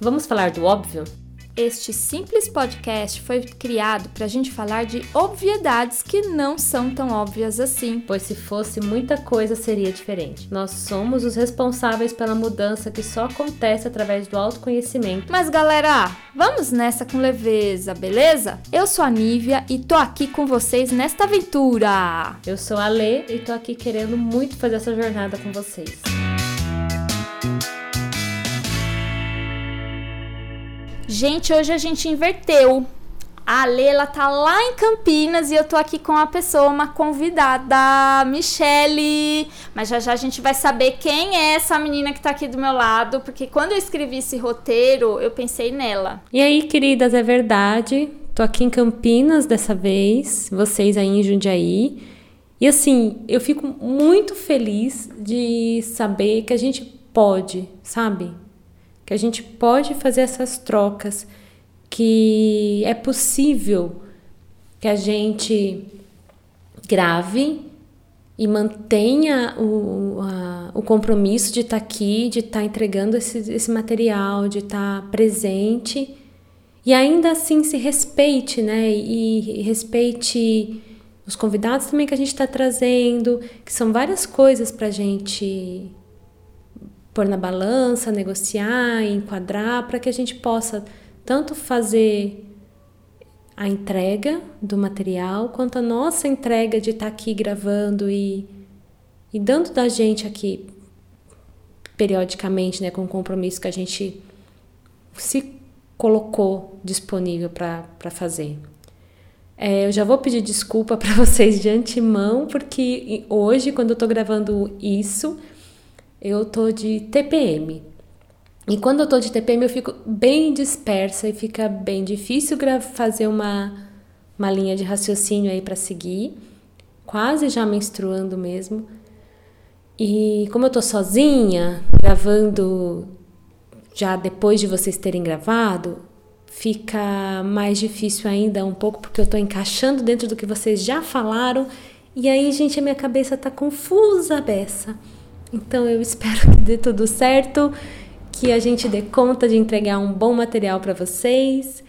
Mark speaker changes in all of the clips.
Speaker 1: Vamos falar do óbvio?
Speaker 2: Este simples podcast foi criado para a gente falar de obviedades que não são tão óbvias assim.
Speaker 1: Pois se fosse muita coisa seria diferente. Nós somos os responsáveis pela mudança que só acontece através do autoconhecimento.
Speaker 2: Mas galera, vamos nessa com leveza, beleza? Eu sou a Nívia e tô aqui com vocês nesta aventura.
Speaker 1: Eu sou a Lê e tô aqui querendo muito fazer essa jornada com vocês.
Speaker 2: Gente, hoje a gente inverteu. A Lela tá lá em Campinas e eu tô aqui com uma pessoa, uma convidada, Michele. Mas já já a gente vai saber quem é essa menina que tá aqui do meu lado, porque quando eu escrevi esse roteiro, eu pensei nela.
Speaker 1: E aí, queridas, é verdade. Tô aqui em Campinas dessa vez, vocês aí em Jundiaí. E assim, eu fico muito feliz de saber que a gente pode, sabe? Que a gente pode fazer essas trocas, que é possível que a gente grave e mantenha o, a, o compromisso de estar tá aqui, de estar tá entregando esse, esse material, de estar tá presente e ainda assim se respeite, né? E, e respeite os convidados também que a gente está trazendo, que são várias coisas para a gente pôr na balança, negociar, enquadrar, para que a gente possa tanto fazer a entrega do material, quanto a nossa entrega de estar tá aqui gravando e, e dando da gente aqui periodicamente, né, com o compromisso que a gente se colocou disponível para fazer. É, eu já vou pedir desculpa para vocês de antemão, porque hoje, quando eu estou gravando isso, eu tô de TPM. E quando eu tô de TPM, eu fico bem dispersa e fica bem difícil fazer uma, uma linha de raciocínio aí para seguir, quase já menstruando mesmo. E como eu tô sozinha, gravando já depois de vocês terem gravado, fica mais difícil ainda um pouco porque eu tô encaixando dentro do que vocês já falaram. E aí, gente, a minha cabeça tá confusa beça. Então eu espero que dê tudo certo, que a gente dê conta de entregar um bom material para vocês.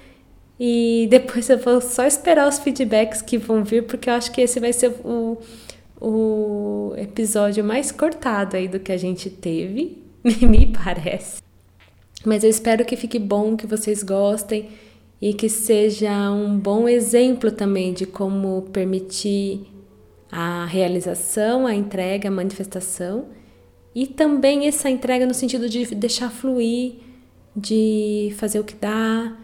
Speaker 1: E depois eu vou só esperar os feedbacks que vão vir, porque eu acho que esse vai ser o, o episódio mais cortado aí do que a gente teve, me parece. Mas eu espero que fique bom, que vocês gostem e que seja um bom exemplo também de como permitir a realização, a entrega, a manifestação e também essa entrega no sentido de deixar fluir, de fazer o que dá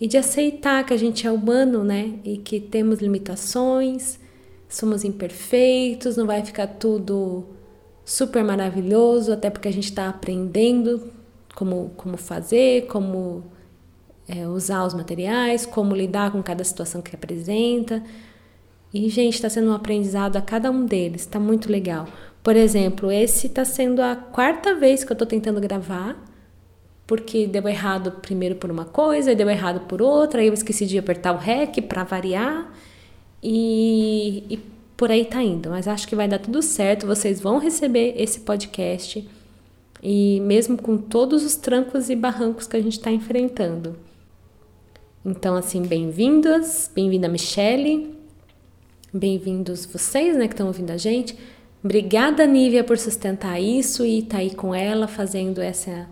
Speaker 1: e de aceitar que a gente é humano, né? E que temos limitações, somos imperfeitos, não vai ficar tudo super maravilhoso, até porque a gente está aprendendo como, como fazer, como é, usar os materiais, como lidar com cada situação que apresenta. E, gente, está sendo um aprendizado a cada um deles, está muito legal. Por exemplo, esse está sendo a quarta vez que eu estou tentando gravar, porque deu errado primeiro por uma coisa, deu errado por outra, aí eu esqueci de apertar o REC para variar, e, e por aí tá indo. Mas acho que vai dar tudo certo, vocês vão receber esse podcast, e mesmo com todos os trancos e barrancos que a gente está enfrentando. Então, assim, bem-vindas, bem-vinda Michele, bem-vindos vocês, né, que estão ouvindo a gente. Obrigada, Nívia, por sustentar isso e estar tá aí com ela fazendo essa,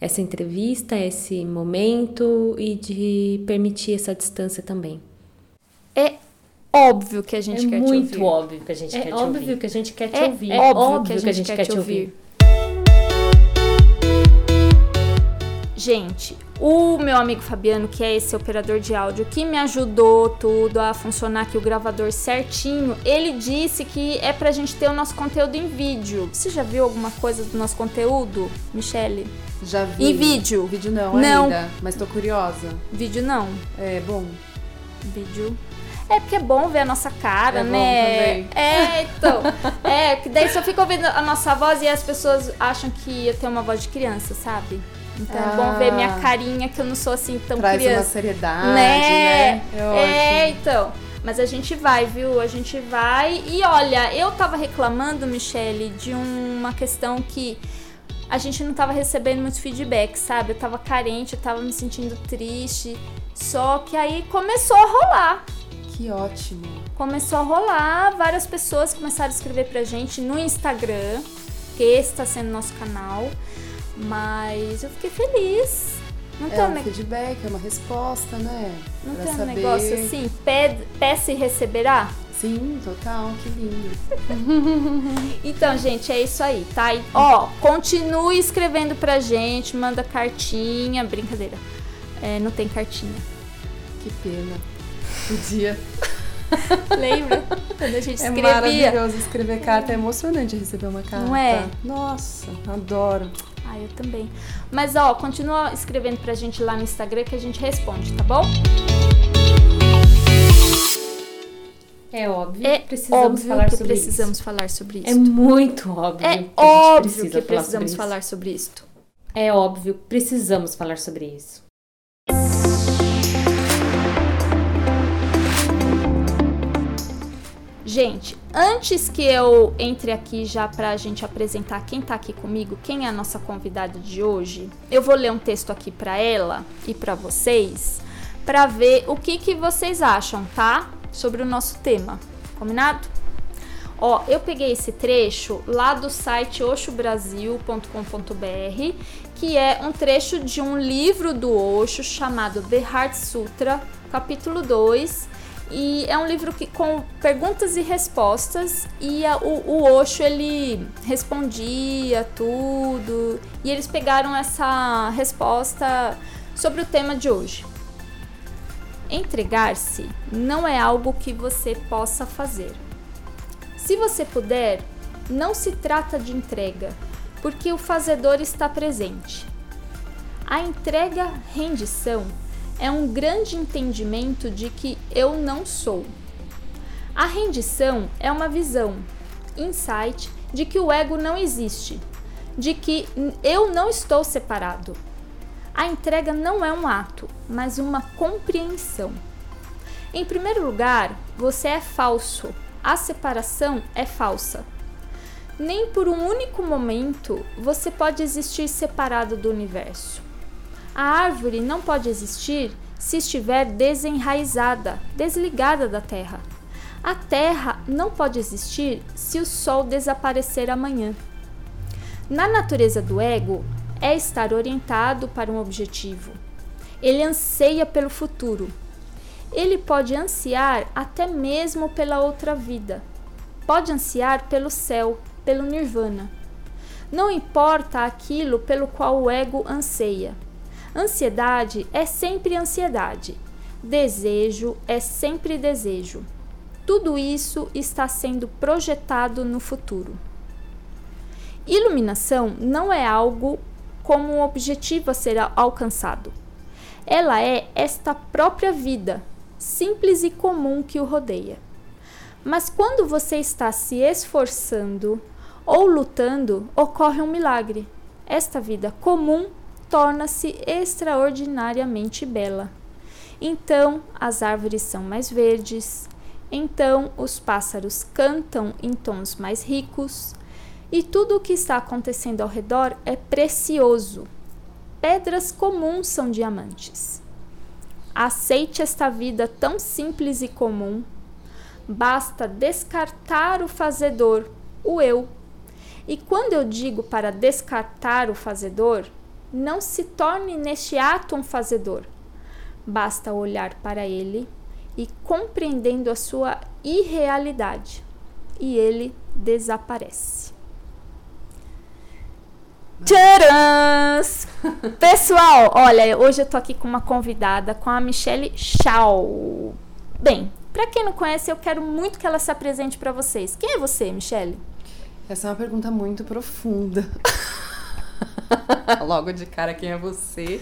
Speaker 1: essa entrevista, esse momento e de permitir essa distância também.
Speaker 2: É óbvio que a gente
Speaker 1: é
Speaker 2: quer
Speaker 1: te
Speaker 2: ouvir.
Speaker 1: É muito óbvio que a gente
Speaker 2: é
Speaker 1: quer te ouvir.
Speaker 2: É óbvio
Speaker 1: que a gente quer te
Speaker 2: é
Speaker 1: ouvir.
Speaker 2: É óbvio, que a gente, quer, te ouvir. Gente, o meu amigo Fabiano, que é esse operador de áudio que me ajudou tudo a funcionar aqui o gravador certinho, ele disse que é pra gente ter o nosso conteúdo em vídeo. Você já viu alguma coisa do nosso conteúdo, Michele?
Speaker 3: Já vi.
Speaker 2: Em vídeo?
Speaker 3: Vídeo não,
Speaker 2: não.
Speaker 3: ainda, mas tô curiosa.
Speaker 2: Vídeo não.
Speaker 3: É bom.
Speaker 2: Vídeo é porque é bom ver a nossa cara,
Speaker 3: é
Speaker 2: né? É, então. é, que daí só fica ouvindo a nossa voz e as pessoas acham que eu tenho uma voz de criança, sabe? Então ah, é bom ver minha ah. carinha, que eu não sou assim tão
Speaker 3: traz
Speaker 2: criança.
Speaker 3: Traz uma seriedade, né?
Speaker 2: né? É, é então. Mas a gente vai, viu? A gente vai. E olha, eu tava reclamando, Michele, de uma questão que a gente não tava recebendo muitos feedbacks, sabe? Eu tava carente, eu tava me sentindo triste. Só que aí começou a rolar.
Speaker 3: Que ótimo.
Speaker 2: Começou a rolar, várias pessoas começaram a escrever pra gente no Instagram, que esse tá sendo nosso canal. Mas eu fiquei feliz. Não
Speaker 3: É
Speaker 2: um, ne-
Speaker 3: feedback, é uma resposta, né?
Speaker 2: não
Speaker 3: Pra
Speaker 2: tem um
Speaker 3: saber.
Speaker 2: negócio assim, pe- peça e receberá?
Speaker 3: Sim, total, que lindo.
Speaker 2: Então, gente, é isso aí, tá? E, ó, continue escrevendo pra gente, manda cartinha, brincadeira. É, não tem cartinha.
Speaker 3: Que pena. Podia.
Speaker 2: Lembra? Quando a gente
Speaker 3: É
Speaker 2: escrevia.
Speaker 3: maravilhoso escrever carta, é emocionante receber uma carta.
Speaker 2: Não é?
Speaker 3: Nossa, adoro.
Speaker 2: Ah, eu também. Mas, ó, continua escrevendo pra gente lá no Instagram que a gente responde, tá bom?
Speaker 1: É óbvio
Speaker 2: É
Speaker 1: que precisamos
Speaker 2: óbvio
Speaker 1: falar
Speaker 2: que
Speaker 1: sobre
Speaker 2: precisamos
Speaker 1: isso.
Speaker 2: falar sobre isso.
Speaker 1: É muito óbvio
Speaker 2: É
Speaker 1: que
Speaker 2: óbvio
Speaker 1: precisa
Speaker 2: que
Speaker 1: falar
Speaker 2: precisamos
Speaker 1: sobre isso.
Speaker 2: falar sobre isso.
Speaker 1: É óbvio, precisamos falar sobre isso.
Speaker 2: Gente, antes que eu entre aqui já pra gente apresentar quem tá aqui comigo, quem é a nossa convidada de hoje, eu vou ler um texto aqui pra ela e pra vocês, pra ver o que que vocês acham, tá? Sobre o nosso tema. Combinado? Ó, eu peguei esse trecho lá do site oxobrasil.com.br, que é um trecho de um livro do Osho chamado The Heart Sutra, capítulo 2, e é um livro que com perguntas e respostas e a- o, o Osho ele respondia tudo e eles pegaram essa resposta sobre o tema de hoje. Entregar-se não é algo que você possa fazer. Se você puder, não se trata de entrega, porque o fazedor está presente. A entrega rendição é um grande entendimento de que eu não sou. A rendição é uma visão, insight de que o ego não existe, de que eu não estou separado. A entrega não é um ato, mas uma compreensão. Em primeiro lugar, você é falso. A separação é falsa. Nem por um único momento você pode existir separado do universo. A árvore não pode existir se estiver desenraizada, desligada da terra. A terra não pode existir se o sol desaparecer amanhã. Na natureza do ego, é estar orientado para um objetivo. Ele anseia pelo futuro. Ele pode ansiar até mesmo pela outra vida. Pode ansiar pelo céu, pelo nirvana. Não importa aquilo pelo qual o ego anseia. Ansiedade é sempre ansiedade. Desejo é sempre desejo. Tudo isso está sendo projetado no futuro. Iluminação não é algo como um objetivo a ser al- alcançado. Ela é esta própria vida, simples e comum que o rodeia. Mas quando você está se esforçando ou lutando, ocorre um milagre. Esta vida comum torna-se extraordinariamente bela. Então as árvores são mais verdes, então os pássaros cantam em tons mais ricos, e tudo o que está acontecendo ao redor é precioso. Pedras comuns são diamantes. Aceite esta vida tão simples e comum. Basta descartar o fazedor, o eu. E quando eu digo para descartar o fazedor, não se torne neste ato um fazedor. Basta olhar para ele e compreendendo a sua irrealidade, e ele desaparece. Tcharam! Pessoal, olha, hoje eu tô aqui com uma convidada, com a Michelle Shaw. Bem, pra quem não conhece, eu quero muito que ela se apresente pra vocês. Quem é você, Michelle?
Speaker 3: Essa é uma pergunta muito profunda. Logo de cara, quem é você?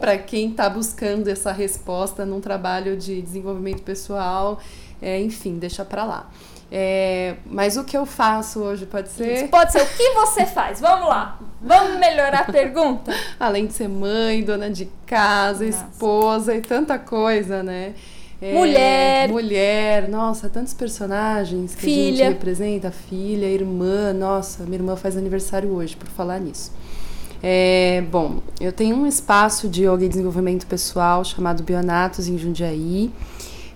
Speaker 3: Para quem tá buscando essa resposta num trabalho de desenvolvimento pessoal, é, enfim, deixa pra lá. É, mas o que eu faço hoje pode ser,
Speaker 2: Pode ser o que você faz. Vamos lá. Vamos melhorar a pergunta?
Speaker 3: além de ser mãe, dona de casa,
Speaker 2: Nossa.
Speaker 3: esposa e tanta coisa, né? É,
Speaker 2: mulher.
Speaker 3: Mulher, nossa, tantos personagens que
Speaker 2: Filha.
Speaker 3: a gente representa. Filha, irmã, nossa, minha irmã faz aniversário hoje, por falar nisso. É, bom, eu tenho um espaço de yoga e desenvolvimento pessoal chamado Bionatos em Jundiaí.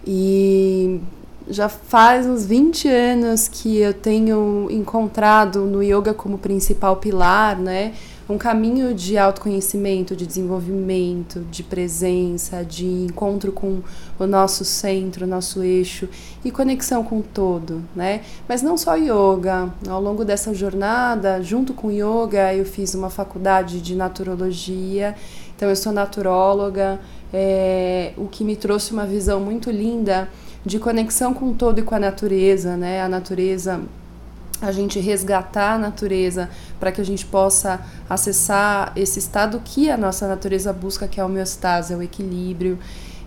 Speaker 3: E já faz uns 20 anos que eu tenho encontrado no yoga como principal pilar, né? Um caminho de autoconhecimento, de desenvolvimento, de presença, de encontro com o nosso centro, o nosso eixo e conexão com o todo, né? Mas não só yoga. Ao longo dessa jornada, junto com yoga, eu fiz uma faculdade de naturologia. Então, eu sou naturóloga, é, o que me trouxe uma visão muito linda de conexão com o todo e com a natureza, né? A natureza, a gente resgatar a natureza para que a gente possa acessar esse estado que a nossa natureza busca, que é a homeostase, é o equilíbrio.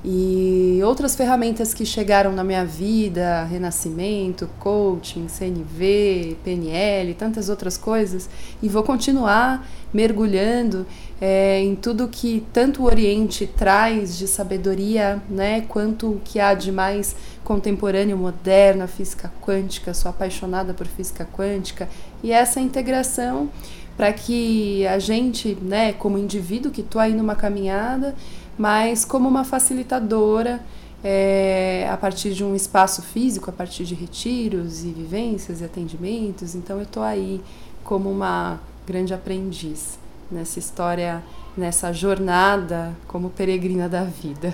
Speaker 3: E outras ferramentas que chegaram na minha vida, renascimento, coaching, CNV, PNL, tantas outras coisas, e vou continuar mergulhando é, em tudo que tanto o Oriente traz de sabedoria, né, quanto o que há de mais contemporâneo, moderno, a física quântica. Sou apaixonada por física quântica e essa integração para que a gente, né, como indivíduo que estou aí numa caminhada, mas como uma facilitadora é, a partir de um espaço físico, a partir de retiros e vivências e atendimentos. Então eu estou aí como uma grande aprendiz nessa história, nessa jornada como peregrina da vida.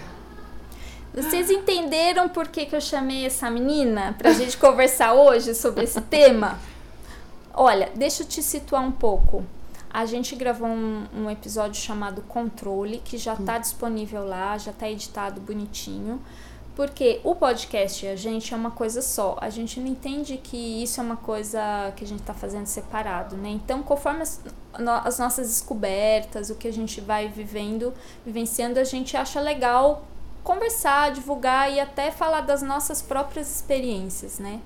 Speaker 2: Vocês entenderam por que, que eu chamei essa menina para a gente conversar hoje sobre esse tema? Olha, deixa eu te situar um pouco. A gente gravou um, um episódio chamado Controle, que já está disponível lá, já está editado bonitinho. Porque o podcast e a gente é uma coisa só. A gente não entende que isso é uma coisa que a gente está fazendo separado, né? Então, conforme as, as nossas descobertas, o que a gente vai vivendo, vivenciando, a gente acha legal conversar, divulgar e até falar das nossas próprias experiências, né?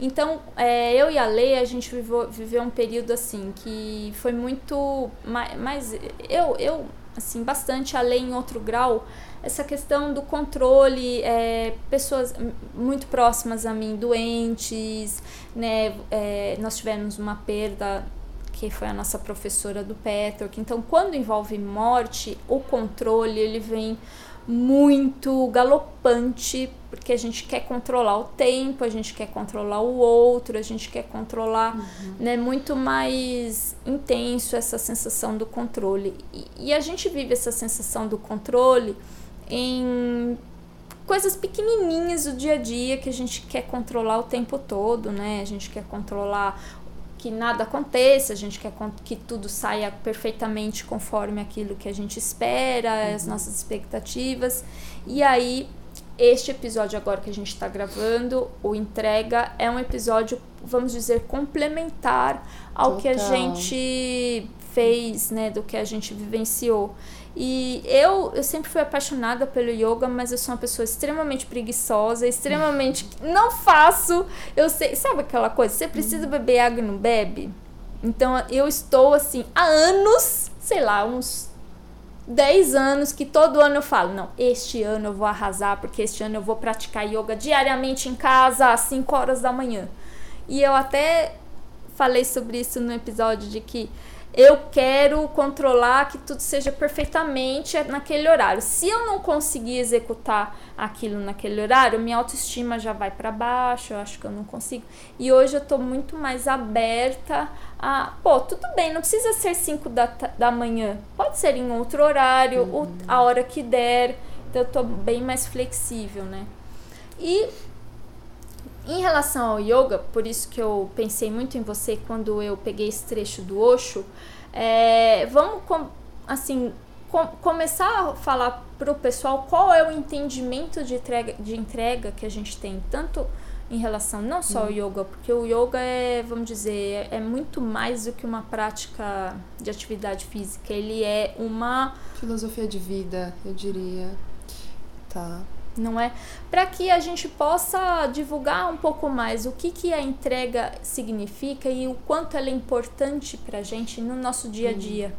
Speaker 2: Então, é, eu e a Lei, a gente viveu, viveu um período assim que foi muito. Mas eu, eu, assim, bastante a Lei em outro grau, essa questão do controle, é, pessoas muito próximas a mim, doentes, né? É, nós tivemos uma perda que foi a nossa professora do Petroc. Então, quando envolve morte, o controle ele vem muito galopante, porque a gente quer controlar o tempo, a gente quer controlar o outro, a gente quer controlar, uhum. né, muito mais intenso essa sensação do controle. E, e a gente vive essa sensação do controle em coisas pequenininhas do dia a dia que a gente quer controlar o tempo todo, né? A gente quer controlar que nada aconteça, a gente quer que tudo saia perfeitamente conforme aquilo que a gente espera, uhum. as nossas expectativas. E aí, este episódio agora que a gente está gravando, o Entrega, é um episódio, vamos dizer, complementar ao Total. que a gente fez, né, do que a gente vivenciou. E eu, eu sempre fui apaixonada pelo yoga, mas eu sou uma pessoa extremamente preguiçosa, extremamente. não faço. Eu sei. Sabe aquela coisa? Você precisa uhum. beber água e não bebe? Então eu estou assim, há anos, sei lá, uns 10 anos que todo ano eu falo, não, este ano eu vou arrasar, porque este ano eu vou praticar yoga diariamente em casa às 5 horas da manhã. E eu até falei sobre isso no episódio de que eu quero controlar que tudo seja perfeitamente naquele horário. Se eu não conseguir executar aquilo naquele horário, minha autoestima já vai para baixo, eu acho que eu não consigo. E hoje eu tô muito mais aberta a, pô, tudo bem, não precisa ser 5 da, da manhã, pode ser em outro horário, uhum. a hora que der. Então eu tô bem mais flexível, né? E em relação ao yoga, por isso que eu pensei muito em você quando eu peguei esse trecho do Osho, é, vamos com, assim com, começar a falar para o pessoal qual é o entendimento de entrega, de entrega que a gente tem, tanto em relação não só ao yoga, porque o yoga é, vamos dizer, é muito mais do que uma prática de atividade física, ele é uma
Speaker 3: filosofia de vida, eu diria. Tá
Speaker 2: não é? Para que a gente possa divulgar um pouco mais o que, que a entrega significa e o quanto ela é importante para a gente no nosso dia a dia,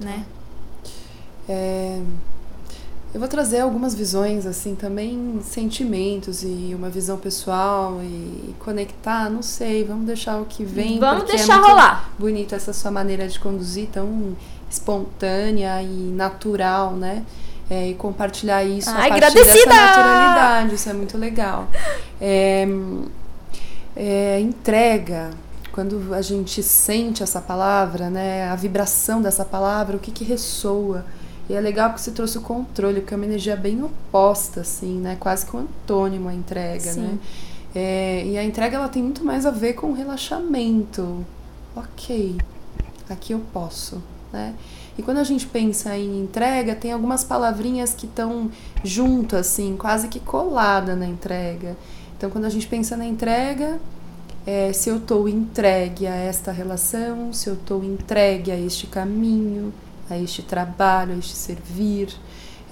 Speaker 2: hum. né?
Speaker 3: É, Eu vou trazer algumas visões, assim, também sentimentos e uma visão pessoal e conectar, não sei, vamos deixar o que vem.
Speaker 2: Vamos
Speaker 3: porque
Speaker 2: deixar
Speaker 3: é
Speaker 2: rolar.
Speaker 3: Bonito essa sua maneira de conduzir, tão espontânea e natural, né? É, e compartilhar isso
Speaker 2: Ai,
Speaker 3: a partir
Speaker 2: agradecida!
Speaker 3: dessa naturalidade, isso é muito legal. É, é, entrega, quando a gente sente essa palavra, né, a vibração dessa palavra, o que que ressoa. E é legal que você trouxe o controle, porque é uma energia bem oposta, assim, né, quase que um antônimo à entrega,
Speaker 2: Sim.
Speaker 3: né. É, e a entrega ela tem muito mais a ver com relaxamento. Ok, aqui eu posso, né? E quando a gente pensa em entrega, tem algumas palavrinhas que estão junto, assim, quase que colada na entrega. Então, quando a gente pensa na entrega, é, se eu estou entregue a esta relação, se eu estou entregue a este caminho, a este trabalho, a este servir,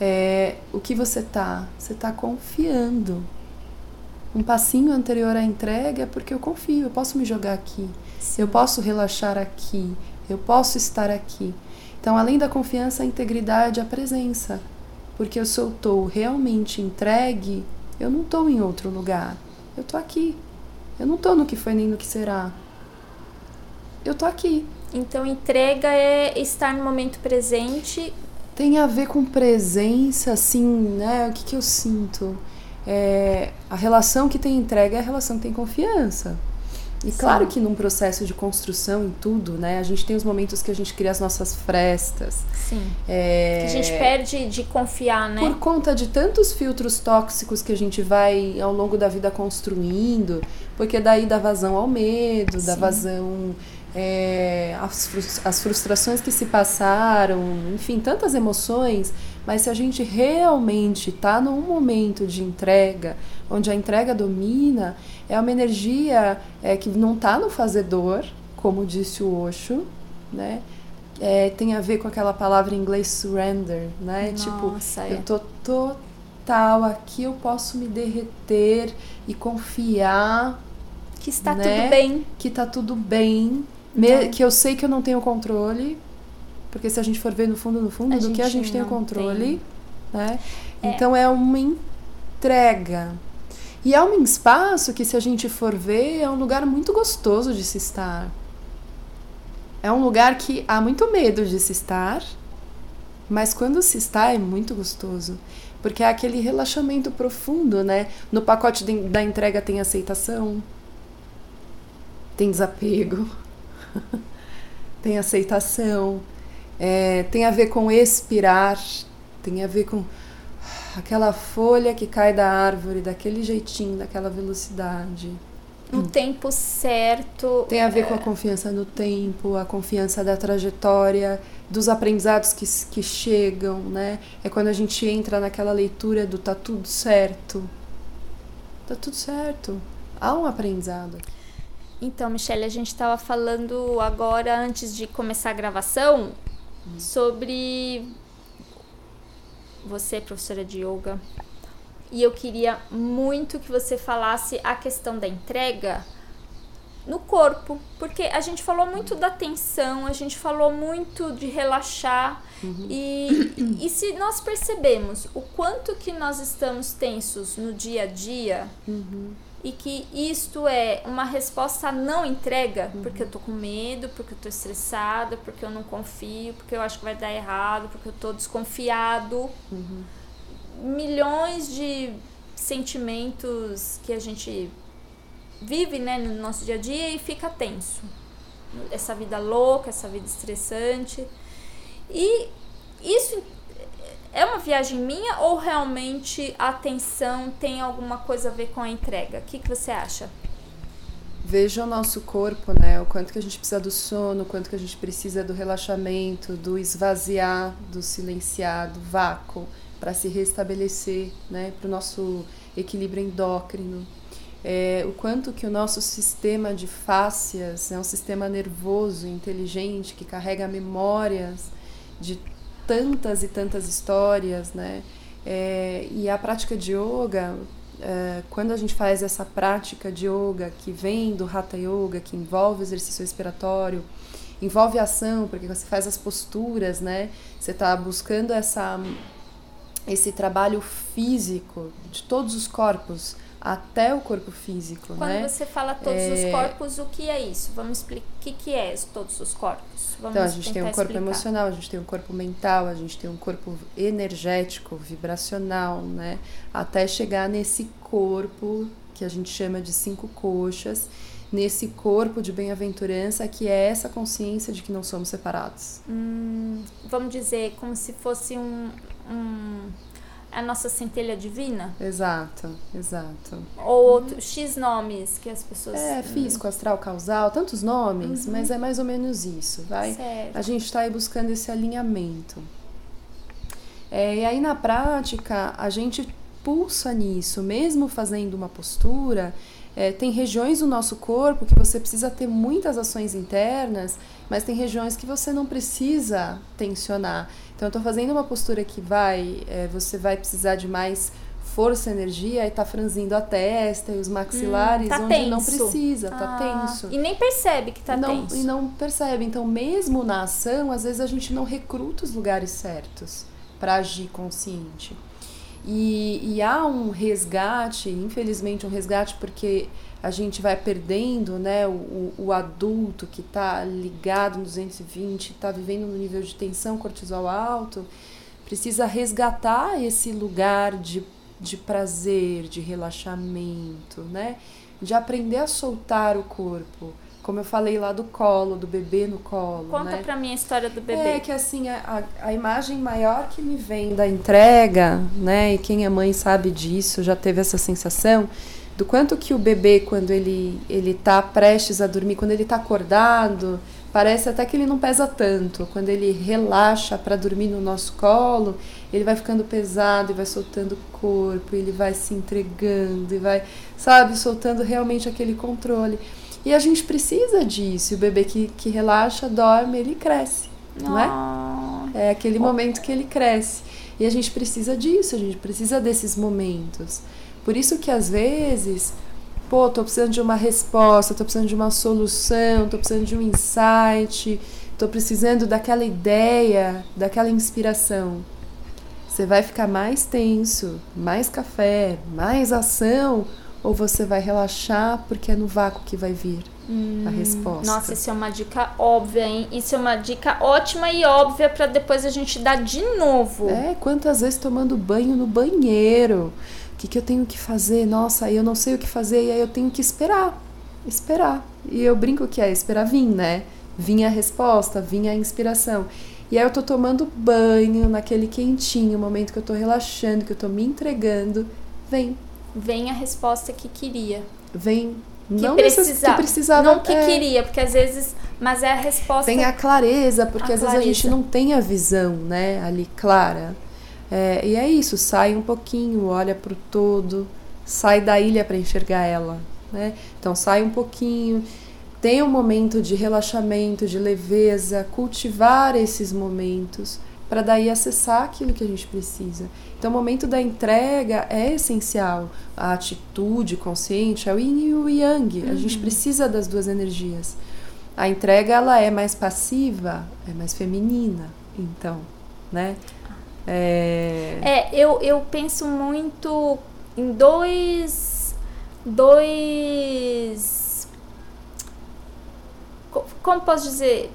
Speaker 3: é, o que você tá? Você está confiando. Um passinho anterior à entrega é porque eu confio, eu posso me jogar aqui, eu posso relaxar aqui, eu posso estar aqui. Então, além da confiança, a integridade, a presença. Porque eu sou estou realmente entregue, eu não estou em outro lugar. Eu estou aqui. Eu não estou no que foi nem no que será. Eu estou aqui.
Speaker 2: Então, entrega é estar no momento presente.
Speaker 3: Tem a ver com presença, assim, né? O que, que eu sinto? É, a relação que tem entrega é a relação que tem confiança. E
Speaker 2: Sim.
Speaker 3: claro que num processo de construção em tudo, né? A gente tem os momentos que a gente cria as nossas frestas.
Speaker 2: Sim.
Speaker 3: É,
Speaker 2: Que a gente perde de confiar, né?
Speaker 3: Por conta de tantos filtros tóxicos que a gente vai ao longo da vida construindo, porque daí dá vazão ao medo, dá
Speaker 2: Sim.
Speaker 3: vazão é, frus- às frustrações que se passaram, enfim, tantas emoções. Mas se a gente realmente está num momento de entrega, onde a entrega domina, é uma energia é, que não está no fazedor, como disse o Osho, né? É, tem a ver com aquela palavra em inglês surrender, né? tipo,
Speaker 2: Nossa,
Speaker 3: eu
Speaker 2: é.
Speaker 3: tô total aqui, eu posso me derreter e confiar
Speaker 2: Que está
Speaker 3: né?
Speaker 2: tudo bem.
Speaker 3: que tá tudo bem, que eu sei que eu não tenho controle, porque se a gente for ver no fundo, no fundo,
Speaker 2: A
Speaker 3: do que a
Speaker 2: gente
Speaker 3: tem o controle, né?
Speaker 2: É.
Speaker 3: Então é uma entrega. E é um espaço que, se a gente for ver, é um lugar muito gostoso de se estar. É um lugar que há muito medo de se estar, mas quando se está é muito gostoso. Porque é aquele relaxamento profundo, né? No pacote de- da entrega tem aceitação, tem desapego, tem aceitação, é, tem a ver com expirar, tem a ver com aquela folha que cai da árvore daquele jeitinho, daquela velocidade.
Speaker 2: No tempo certo.
Speaker 3: Tem a ver com a confiança no tempo, a confiança da trajetória, dos aprendizados que, que chegam, né? É quando a gente entra naquela leitura do tá tudo certo. Tá tudo certo. Há um aprendizado.
Speaker 2: Então, Michelle, a gente estava falando agora, antes de começar a gravação, sobre você, professora de yoga. E eu queria muito que você falasse a questão da entrega no corpo, porque a gente falou muito da tensão, a gente falou muito de relaxar. E, e se nós percebemos o quanto que nós estamos tensos no dia a dia e que isto é uma resposta à não entrega, porque eu tô com medo, porque eu tô estressada, porque eu não confio, porque eu acho que vai dar errado, porque eu tô desconfiado. Milhões de sentimentos que a gente vive, né, no nosso dia a dia e fica tenso. Essa vida louca, essa vida estressante. E isso é uma viagem minha ou realmente a tensão tem alguma coisa a ver com a entrega? O que, que você acha?
Speaker 3: Veja o nosso corpo, né? O quanto que a gente precisa do sono, o quanto que a gente precisa do relaxamento, do esvaziar, do silenciar, do vácuo, para se restabelecer, né? Para o nosso equilíbrio endócrino. É, o quanto que o nosso sistema de fáscias é um sistema nervoso, inteligente, que carrega memórias de tantas e tantas histórias, né? É, e a prática de yoga, é, quando a gente faz essa prática de yoga que vem do Hatha Yoga, que envolve exercício respiratório, envolve ação, porque você faz as posturas, né? Você está buscando essa esse trabalho físico de todos os corpos até o corpo físico,
Speaker 2: Quando
Speaker 3: né?
Speaker 2: você fala todos
Speaker 3: É...
Speaker 2: os corpos, o que é isso? Vamos explicar o que, que é todos os corpos. Vamos
Speaker 3: Então, a gente tem um corpo
Speaker 2: explicar.
Speaker 3: emocional, a gente tem um corpo mental, a gente tem um corpo energético, vibracional, né? Até chegar nesse corpo que a gente chama de cinco coxas, nesse corpo de bem-aventurança que é essa consciência de que não somos separados.
Speaker 2: Hum, vamos dizer, como se fosse um, um- a nossa centelha divina?
Speaker 3: Exato, exato.
Speaker 2: Ou outros X nomes que as pessoas.
Speaker 3: É físico, astral, causal, tantos nomes, mas é mais ou menos isso, vai?
Speaker 2: Certo.
Speaker 3: A gente está aí buscando esse alinhamento. É, e aí, na prática, a gente pulsa nisso, mesmo fazendo uma postura. É, tem regiões do nosso corpo que você precisa ter muitas ações internas, mas tem regiões que você não precisa tensionar. Então, eu estou fazendo uma postura que vai, é, você vai precisar de mais força, energia, e tá franzindo a testa e os maxilares,
Speaker 2: tá
Speaker 3: onde não
Speaker 2: tenso.
Speaker 3: precisa, tá
Speaker 2: Ah,
Speaker 3: tenso
Speaker 2: E nem percebe que tá
Speaker 3: não,
Speaker 2: tenso.
Speaker 3: E não percebe. Então, mesmo na ação, às vezes a gente não recruta os lugares certos para agir consciente. E, e há um resgate, infelizmente, um resgate porque a gente vai perdendo né, o, o, adulto que está ligado no 220, está vivendo no nível de tensão cortisol alto, precisa resgatar esse lugar de, de prazer, de relaxamento, né? de aprender a soltar o corpo. Como eu falei lá do colo, do bebê no colo.
Speaker 2: Conta
Speaker 3: né?
Speaker 2: pra mim a história do bebê.
Speaker 3: É que assim, a, a imagem maior que me vem da entrega, né? E quem é mãe sabe disso, já teve essa sensação do quanto que o bebê, quando ele, ele tá prestes a dormir, quando ele tá acordado, parece até que ele não pesa tanto. Quando ele relaxa para dormir no nosso colo, ele vai ficando pesado e vai soltando o corpo, ele vai se entregando e vai, sabe, soltando realmente aquele controle. E a gente precisa disso. E o bebê que, que relaxa, dorme, ele cresce, não é?
Speaker 2: Ah,
Speaker 3: É aquele momento que ele cresce. E a gente precisa disso, a gente precisa desses momentos. Por isso que às vezes, pô, tô precisando de uma resposta, tô precisando de uma solução, tô precisando de um insight, tô precisando daquela ideia, daquela inspiração. Você vai ficar mais tenso, mais café, mais ação, ou você vai relaxar porque é no vácuo que vai vir a resposta.
Speaker 2: Nossa, isso é uma dica óbvia, hein? Isso é uma dica ótima e óbvia pra depois a gente dar de novo.
Speaker 3: É, quantas vezes tomando banho no banheiro? O que, que eu tenho que fazer? Nossa, eu não sei o que fazer e aí eu tenho que esperar. Esperar. E eu brinco que é esperar vir, né? Vinha a resposta, vinha a inspiração. E aí eu tô tomando banho naquele quentinho, momento que eu tô relaxando, que eu tô me entregando. Vem,
Speaker 2: Vem a resposta que queria.
Speaker 3: vem.
Speaker 2: Que
Speaker 3: não
Speaker 2: precisava.
Speaker 3: que precisava.
Speaker 2: Não que
Speaker 3: é,
Speaker 2: queria, porque às vezes. Mas é a resposta.
Speaker 3: Tem a clareza, porque
Speaker 2: A
Speaker 3: às vezes a gente
Speaker 2: clareza.
Speaker 3: não tem a visão, né, ali clara. É, e é isso, sai um pouquinho, olha pro todo, sai da ilha para enxergar ela, né? Então sai um pouquinho, tem um momento de relaxamento, de leveza, cultivar esses momentos para daí acessar aquilo que a gente precisa. Então o momento da entrega é essencial. A atitude consciente é o yin e o yang. A gente precisa das duas energias. A entrega ela é mais passiva, é mais feminina, então, né? É,
Speaker 2: É, eu, eu penso muito em dois. Dois. co- Como posso dizer?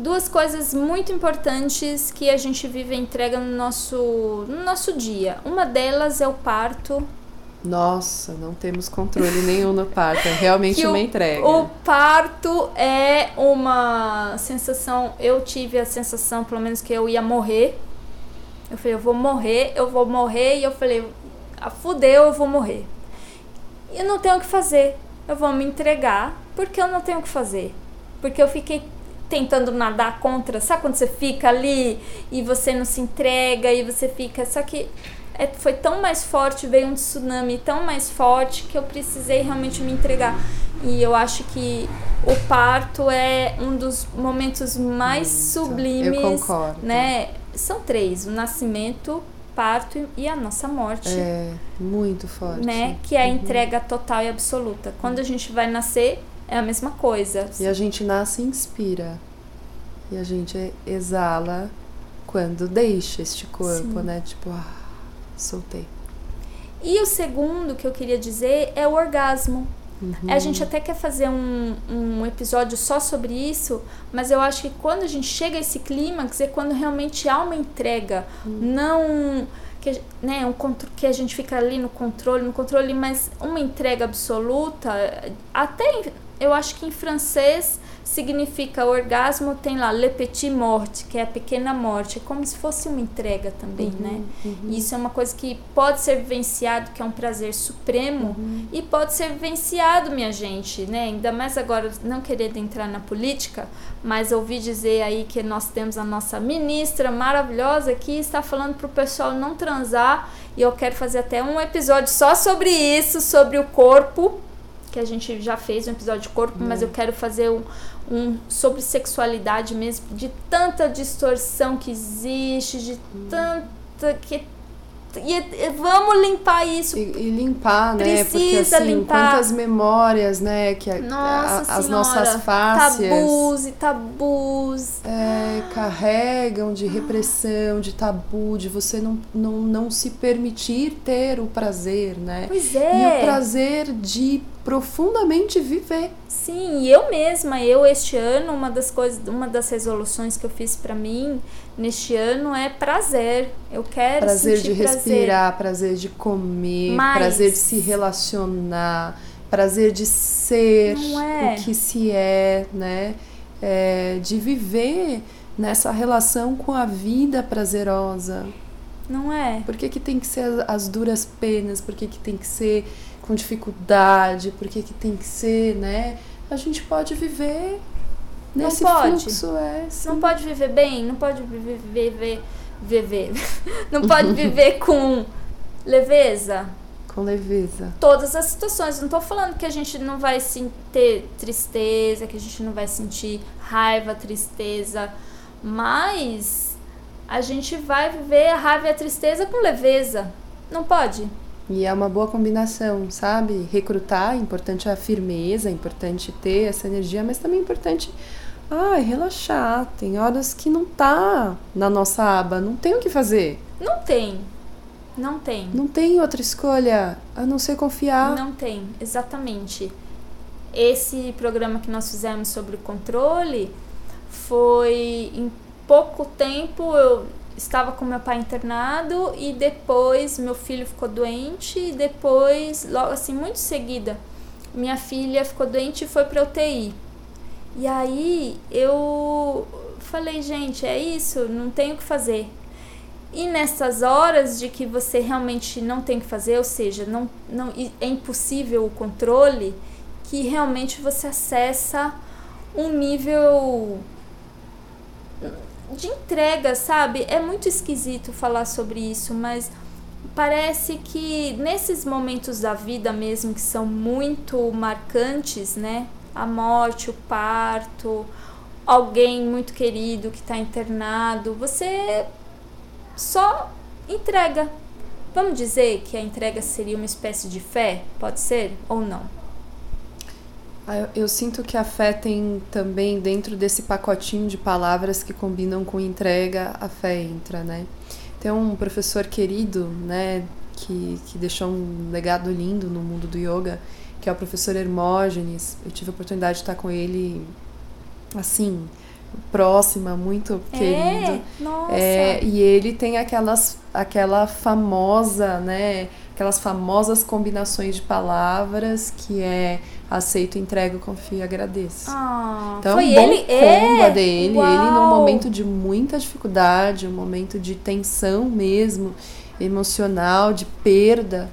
Speaker 2: Duas coisas muito importantes que a gente vive entrega no nosso, no nosso dia. Uma delas é o parto.
Speaker 3: Nossa, não temos controle nenhum no parto, é realmente uma
Speaker 2: o-
Speaker 3: entrega.
Speaker 2: O parto é uma sensação. Eu tive a sensação, pelo menos, que eu ia morrer. Eu falei, eu vou morrer, eu vou morrer. E eu falei, ah, fudeu, eu vou morrer. E eu não tenho o que fazer. Eu vou me entregar, porque eu não tenho o que fazer. Porque eu fiquei tentando nadar contra. Sabe quando você fica ali e você não se entrega e você fica. Só que é, foi tão mais forte, veio um tsunami tão mais forte que eu precisei realmente me entregar. E eu acho que o parto é um dos momentos mais
Speaker 3: Muito.
Speaker 2: sublimes.
Speaker 3: Eu concordo.
Speaker 2: Né? São três: o nascimento, parto e a nossa morte.
Speaker 3: É muito forte.
Speaker 2: Né? Que é a entrega total e absoluta. Quando a gente vai nascer, é a mesma coisa.
Speaker 3: E a gente nasce e inspira. E a gente exala quando deixa este corpo, Sim. né? Tipo, ah, soltei.
Speaker 2: E o segundo que eu queria dizer é o orgasmo. Uhum. A gente até quer fazer um, um episódio só sobre isso, mas eu acho que quando a gente chega a esse clímax é quando realmente há uma entrega, uhum. não que, né, um, que a gente fica ali no controle, no controle, mas uma entrega absoluta, até eu acho que em francês significa orgasmo, tem lá le petit morte, que é a pequena morte, é como se fosse uma entrega também, uhum, né? Uhum. Isso é uma coisa que pode ser vivenciado, que é um prazer supremo, uhum. e pode ser vivenciado, minha gente, né? Ainda mais agora, não querendo entrar na política, mas ouvi dizer aí que nós temos a nossa ministra maravilhosa que está falando para o pessoal não transar, e eu quero fazer até um episódio só sobre isso, sobre o corpo, que a gente já fez um episódio de corpo, mas eu quero fazer um, um sobre sexualidade mesmo, de tanta distorção que existe, de tanta que e, vamos limpar isso.
Speaker 3: E, e limpar, né? Porque assim, limpar. quantas memórias, né? Que a,
Speaker 2: Nossa
Speaker 3: a, as nossas faces.
Speaker 2: Tabus e tabus.
Speaker 3: É, carregam de repressão, de tabu, de você não, não, não se permitir ter o prazer, né?
Speaker 2: Pois é.
Speaker 3: E o prazer de profundamente viver.
Speaker 2: Sim, eu mesma, eu este ano, uma das coisas, uma das resoluções que eu fiz para mim neste ano é prazer. Eu quero
Speaker 3: prazer de respirar, prazer de comer, Mas... prazer de se relacionar, prazer de ser
Speaker 2: é.
Speaker 3: o que se é, né? É, de viver nessa relação com a vida prazerosa.
Speaker 2: Não é?
Speaker 3: Por que, que tem que ser as, as duras penas? Por que, que tem que ser com dificuldade, por que, que tem que ser, né? A gente pode viver nesse
Speaker 2: não pode.
Speaker 3: fluxo. É,
Speaker 2: não pode viver bem, não pode viver, viver, viver. não pode viver com leveza.
Speaker 3: Com leveza.
Speaker 2: Todas as situações. Não estou falando que a gente não vai ter tristeza, que a gente não vai sentir raiva, tristeza, mas a gente vai viver a raiva e a tristeza com leveza. Não pode?
Speaker 3: E é uma boa combinação, sabe? Recrutar, é importante a firmeza, é importante ter essa energia, mas também é importante ai, relaxar. Tem horas que não tá na nossa aba, não tem o que fazer.
Speaker 2: Não tem. Não tem.
Speaker 3: Não tem outra escolha a não ser confiar.
Speaker 2: Não tem, exatamente. Esse programa que nós fizemos sobre o controle foi em pouco tempo eu estava com meu pai internado e depois meu filho ficou doente e depois, logo assim, muito seguida, minha filha ficou doente e foi para UTI. E aí eu falei, gente, é isso, não tenho o que fazer. E nessas horas de que você realmente não tem o que fazer, ou seja, não, não, é impossível o controle, que realmente você acessa um nível de entrega, sabe? É muito esquisito falar sobre isso, mas parece que nesses momentos da vida mesmo que são muito marcantes, né? A morte, o parto, alguém muito querido que está internado, você só entrega. Vamos dizer que a entrega seria uma espécie de fé? Pode ser ou não?
Speaker 3: Ah, eu, eu, sinto que a fé tem também dentro desse pacotinho de palavras que combinam com entrega, a fé entra, né? Tem um professor querido, né, que, que deixou um legado lindo no mundo do yoga, que é o professor Hermógenes. Eu tive a oportunidade de estar com ele, assim, próxima, muito
Speaker 2: é?
Speaker 3: querido.
Speaker 2: Nossa.
Speaker 3: É, e ele tem aquelas, aquela famosa, né, aquelas famosas combinações de palavras que é aceito, entrego, confio e agradeço.
Speaker 2: Ah,
Speaker 3: então,
Speaker 2: foi
Speaker 3: um bom
Speaker 2: ele?
Speaker 3: combo
Speaker 2: é?
Speaker 3: dele,
Speaker 2: Uau.
Speaker 3: ele num momento de muita dificuldade, um momento de tensão mesmo, emocional, de perda,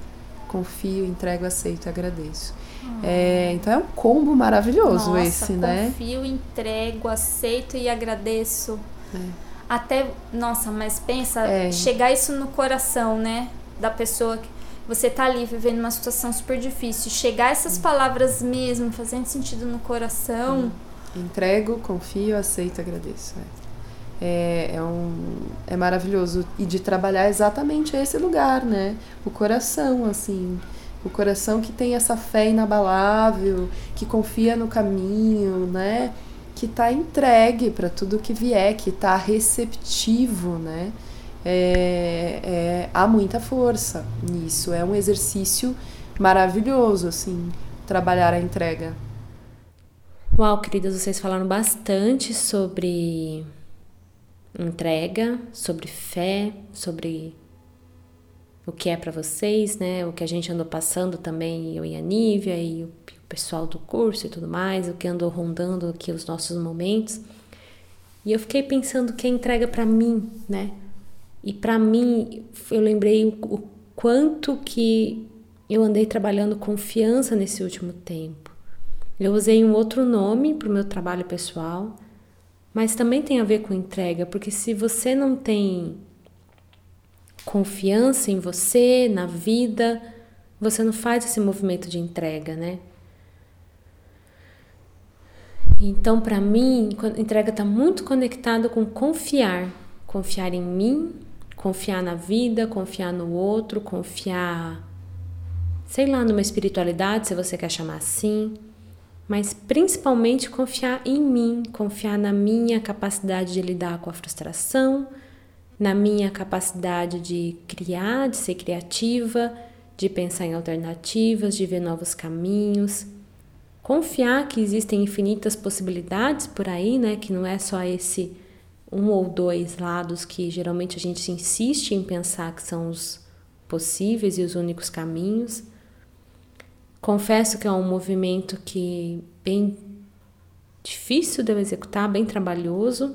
Speaker 3: confio, entrego, aceito e agradeço. Ah. É, então é um combo maravilhoso
Speaker 2: Nossa,
Speaker 3: esse, né?
Speaker 2: Confio, entrego, aceito e agradeço.
Speaker 3: É.
Speaker 2: Até, nossa, mas pensa,
Speaker 3: É.
Speaker 2: chegar isso no coração, né? Da pessoa que você tá ali vivendo uma situação super difícil. Chegar essas palavras mesmo, fazendo sentido no coração.
Speaker 3: Entrego, confio, aceito, agradeço. É. É, é, um, é maravilhoso. E de trabalhar exatamente esse lugar, né? O coração, assim. O coração que tem essa fé inabalável, que confia no caminho, né? que está entregue para tudo que vier, que está receptivo, né? É, é, há muita força nisso. É um exercício maravilhoso, assim, trabalhar a entrega.
Speaker 1: Uau, queridas, vocês falaram bastante sobre entrega, sobre fé, sobre o que é para vocês, né? O que a gente andou passando também, eu e a Nívia e o pessoal do curso e tudo mais, o que andou rondando aqui os nossos momentos. E eu fiquei pensando que é entrega para mim, né? E para mim, eu lembrei o quanto que eu andei trabalhando confiança nesse último tempo. Eu usei um outro nome para o meu trabalho pessoal, mas também tem a ver com entrega, porque se você não tem confiança em você, na vida, você não faz esse movimento de entrega, né? Então, para mim, entrega está muito conectada com confiar, confiar em mim, confiar na vida, confiar no outro, confiar, sei lá, numa espiritualidade, se você quer chamar assim, mas principalmente confiar em mim, confiar na minha capacidade de lidar com a frustração, na minha capacidade de criar, de ser criativa, de pensar em alternativas, de ver novos caminhos. Confiar que existem infinitas possibilidades por aí, né? Que não é só esse um ou dois lados que geralmente a gente insiste em pensar que são os possíveis e os únicos caminhos. Confesso que é um movimento que bem difícil de eu executar, bem trabalhoso,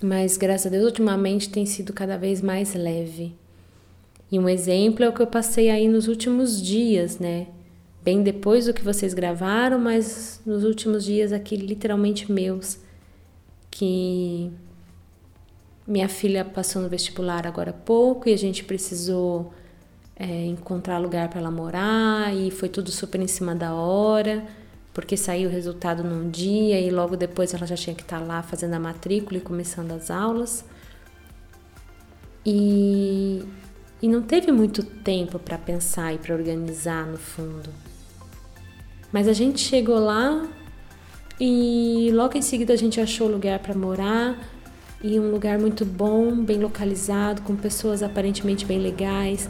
Speaker 1: mas graças a Deus ultimamente tem sido cada vez mais leve. E um exemplo é o que eu passei aí nos últimos dias, né? Bem depois do que vocês gravaram, mas nos últimos dias aqui literalmente meus, que minha filha passou no vestibular agora há pouco e a gente precisou é, encontrar lugar para ela morar e foi tudo super em cima da hora porque saiu o resultado num dia e logo depois ela já tinha que estar lá fazendo a matrícula e começando as aulas. E, e não teve muito tempo para pensar e para organizar no fundo. Mas a gente chegou lá e logo em seguida a gente achou lugar para morar e um lugar muito bom, bem localizado, com pessoas aparentemente bem legais.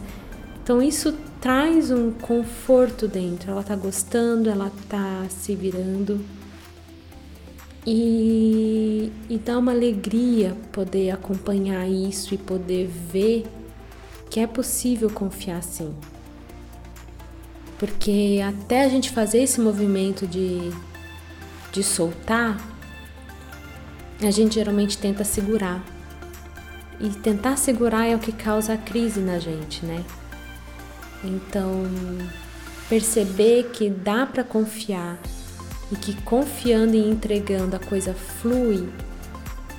Speaker 1: Então isso traz um conforto dentro. Ela tá gostando, ela tá se virando. E, e dá uma alegria poder acompanhar isso e poder ver que é possível confiar sim. Porque até a gente fazer esse movimento de, de soltar, a gente geralmente tenta segurar. E tentar segurar é o que causa a crise na gente, né? Então, perceber que dá para confiar e que confiando e entregando a coisa flui,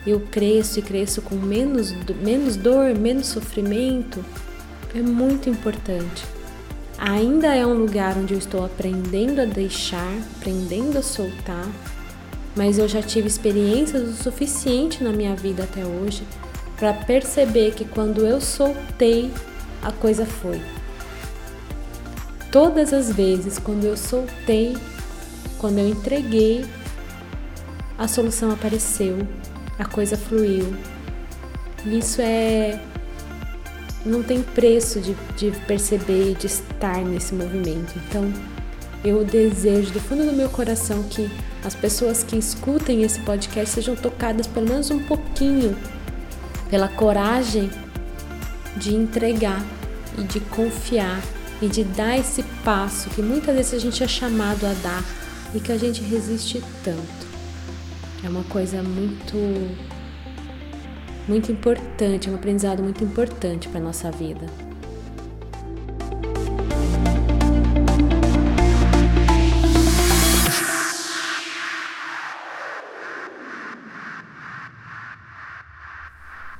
Speaker 1: eu cresço e cresço com menos, menos dor, menos sofrimento, é muito importante. Ainda é um lugar onde eu estou aprendendo a deixar, aprendendo a soltar, mas eu já tive experiências o suficiente na minha vida até hoje para perceber que quando eu soltei, a coisa foi. Todas as vezes quando eu soltei, quando eu entreguei, a solução apareceu, a coisa fluiu. Isso é. Não tem preço de, de perceber, de estar nesse movimento. Então, eu desejo do fundo do meu coração que as pessoas que escutem esse podcast sejam tocadas pelo menos um pouquinho pela coragem de entregar e de confiar e de dar esse passo que muitas vezes a gente é chamado a dar e que a gente resiste tanto. É uma coisa muito muito importante, é um aprendizado muito importante para nossa vida.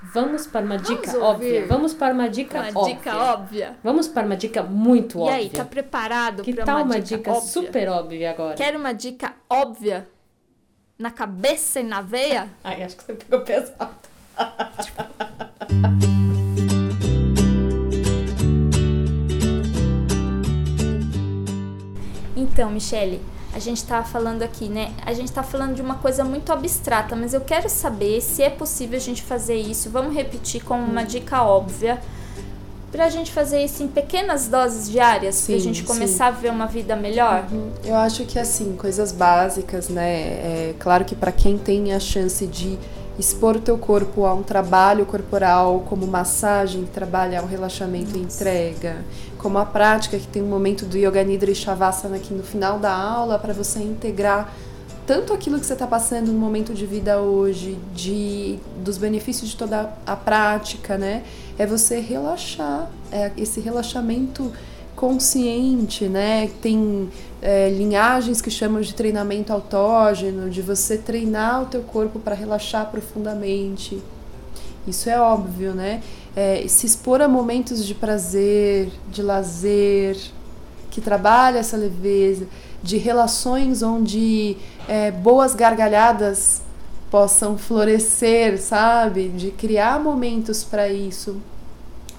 Speaker 1: Vamos para uma dica
Speaker 2: Vamos
Speaker 1: óbvia. Vamos para uma dica
Speaker 2: uma
Speaker 1: óbvia.
Speaker 2: dica óbvia.
Speaker 1: Vamos para uma dica muito
Speaker 2: E
Speaker 1: óbvia.
Speaker 2: aí, tá preparado para uma,
Speaker 1: uma
Speaker 2: dica,
Speaker 1: dica
Speaker 2: óbvia?
Speaker 1: super óbvia agora?
Speaker 2: Quer uma dica óbvia? Na cabeça e na veia?
Speaker 1: Ai, acho que você pegou pesado.
Speaker 2: Então, Michele, a gente tá falando aqui, né? A gente tá falando de uma coisa muito abstrata, mas eu quero saber se é possível a gente fazer isso. Vamos repetir como uma dica óbvia pra gente fazer isso em pequenas doses diárias, sim, pra gente começar sim. a viver uma vida melhor? Uhum.
Speaker 3: Eu acho que assim, coisas básicas, né? É claro que para quem tem a chance de expor o teu corpo a um trabalho corporal, como massagem, que trabalha o relaxamento e entrega, como a prática que tem um momento do Yoga Nidra e Shavasana aqui no final da aula para você integrar tanto aquilo que você está passando no momento de vida hoje, de dos benefícios de toda a prática, né? É você relaxar, é esse relaxamento consciente, né? Tem é, linhagens que chamam de treinamento autógeno, de você treinar o teu corpo para relaxar profundamente. Isso é óbvio, né? É, se expor a momentos de prazer, de lazer, que trabalha essa leveza, de relações onde é, boas gargalhadas possam florescer, sabe? De criar momentos para isso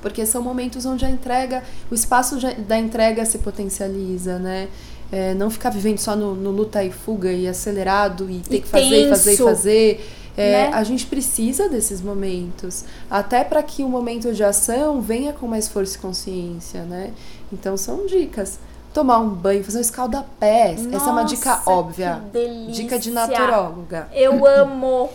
Speaker 3: porque são momentos onde a entrega, o espaço da entrega se potencializa, né? É, não ficar vivendo só no, no, luta e fuga e acelerado e ter e que fazer, fazer, fazer. É, né? A gente precisa desses momentos, até para que o momento de ação venha com mais força e consciência, né? Então são dicas. Tomar um banho, fazer um escaldapés. Essa é uma dica óbvia. Dica de naturóloga.
Speaker 2: Eu amo.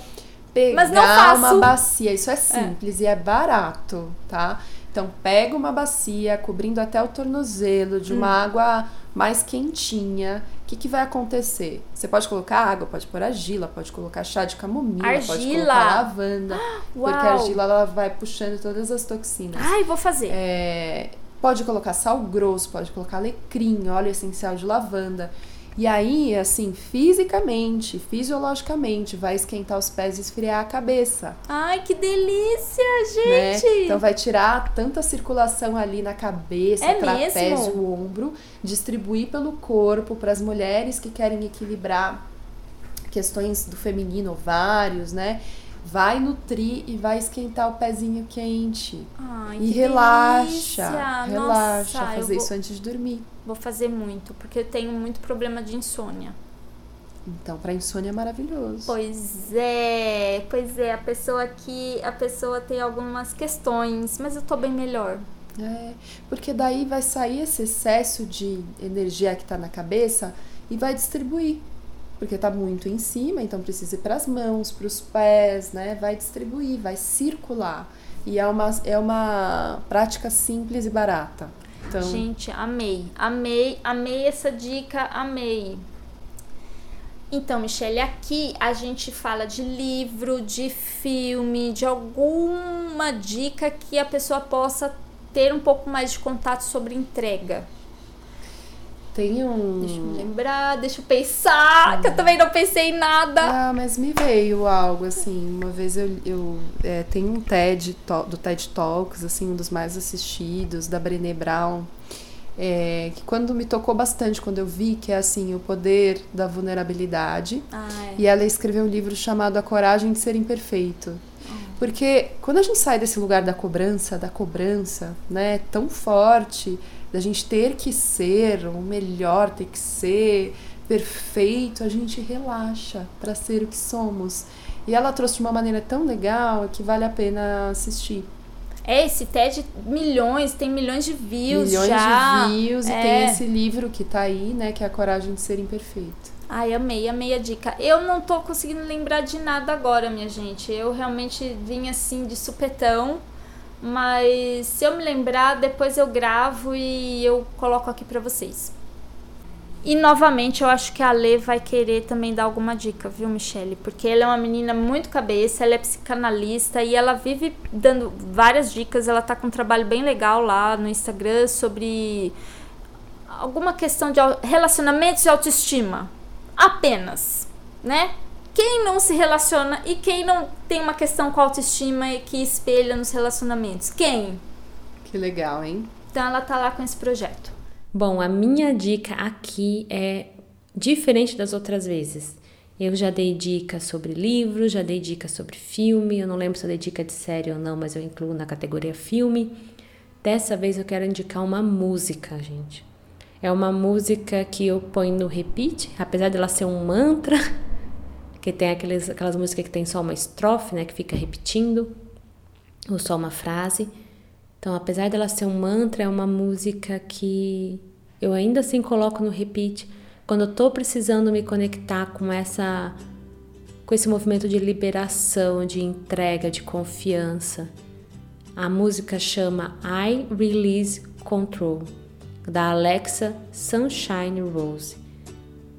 Speaker 3: Pegar Mas não faço. uma bacia, isso é simples é. e é barato, tá? Então, pega uma bacia cobrindo até o tornozelo de uma hum. água mais quentinha. O que, que vai acontecer? Você pode colocar água, pode pôr argila, pode colocar chá de camomila, argila. pode colocar lavanda. Uau. Porque a argila ela vai puxando todas as toxinas.
Speaker 2: Ai, vou fazer.
Speaker 3: É, pode colocar sal grosso, pode colocar alecrim, óleo essencial de lavanda. E aí, assim, fisicamente, fisiologicamente, vai esquentar os pés e esfriar a cabeça.
Speaker 2: Ai, que delícia, gente!
Speaker 3: Né? Então vai tirar tanta circulação ali na cabeça, é trapézio, mesmo? ombro, distribuir pelo corpo para as mulheres que querem equilibrar questões do feminino, ovários, né? Vai nutrir e vai esquentar o pezinho quente.
Speaker 2: Ai,
Speaker 3: e relaxa, delícia. relaxa, Nossa, fazer vou, isso antes de dormir.
Speaker 2: Vou fazer muito, porque eu tenho muito problema de insônia.
Speaker 3: Então, para insônia é maravilhoso.
Speaker 2: Pois é, pois é, a pessoa aqui, a pessoa tem algumas questões, mas eu tô bem melhor.
Speaker 3: É, porque daí vai sair esse excesso de energia que tá na cabeça e vai distribuir porque está muito em cima, então precisa ir para as mãos, para os pés, né? Vai distribuir, vai circular. E é uma, é uma prática simples e barata. Então...
Speaker 2: Gente, amei, amei, amei essa dica, amei. Então, Michelle, aqui a gente fala de livro, de filme, de alguma dica que a pessoa possa ter um pouco mais de contato sobre entrega.
Speaker 3: Tem um.
Speaker 2: Deixa eu me lembrar, deixa eu pensar, que eu também não pensei em nada.
Speaker 3: Ah, mas me veio algo assim. Uma vez eu, eu é, tem um TED do TED Talks, assim, um dos mais assistidos, da Brené Brown. É, que quando me tocou bastante quando eu vi que é assim o poder da vulnerabilidade
Speaker 2: ah, é.
Speaker 3: e ela escreveu um livro chamado A Coragem de Ser Imperfeito. Porque quando a gente sai desse lugar da cobrança da cobrança né tão forte da gente ter que ser o melhor, ter que ser perfeito, a gente relaxa para ser o que somos. E ela trouxe de uma maneira tão legal que vale a pena assistir.
Speaker 2: É, esse TED milhões, tem milhões de views
Speaker 3: milhões
Speaker 2: já.
Speaker 3: de views é. e tem esse livro que tá aí, né, que é a coragem de ser imperfeito.
Speaker 2: Ai, amei, amei a dica. Eu não tô conseguindo lembrar de nada agora, minha gente. Eu realmente vim assim de supetão. Mas se eu me lembrar, depois eu gravo e eu coloco aqui para vocês. E novamente eu acho que a Lê vai querer também dar alguma dica, viu, Michelle? Porque ela é uma menina muito cabeça, ela é psicanalista e ela vive dando várias dicas. Ela tá com um trabalho bem legal lá no Instagram sobre alguma questão de relacionamentos e autoestima. Apenas, né? quem não se relaciona e quem não tem uma questão com autoestima e que espelha nos relacionamentos? Quem?
Speaker 3: Que legal, hein?
Speaker 2: Então ela tá lá com esse projeto.
Speaker 1: Bom, a minha dica aqui é diferente das outras vezes. Eu já dei dicas sobre livros, já dei dicas sobre filme. Eu não lembro se eu dei dica de série ou não, mas eu incluo na categoria filme. Dessa vez eu quero indicar uma música, gente. É uma música que eu ponho no repeat, apesar dela ser um mantra, que tem aqueles, aquelas músicas que tem só uma estrofe, né, que fica repetindo, ou só uma frase. Então, apesar dela ser um mantra, é uma música que eu ainda assim coloco no repeat quando eu tô precisando me conectar com essa com esse movimento de liberação, de entrega, de confiança. A música chama I Release Control, da Alexa Sunshine Rose.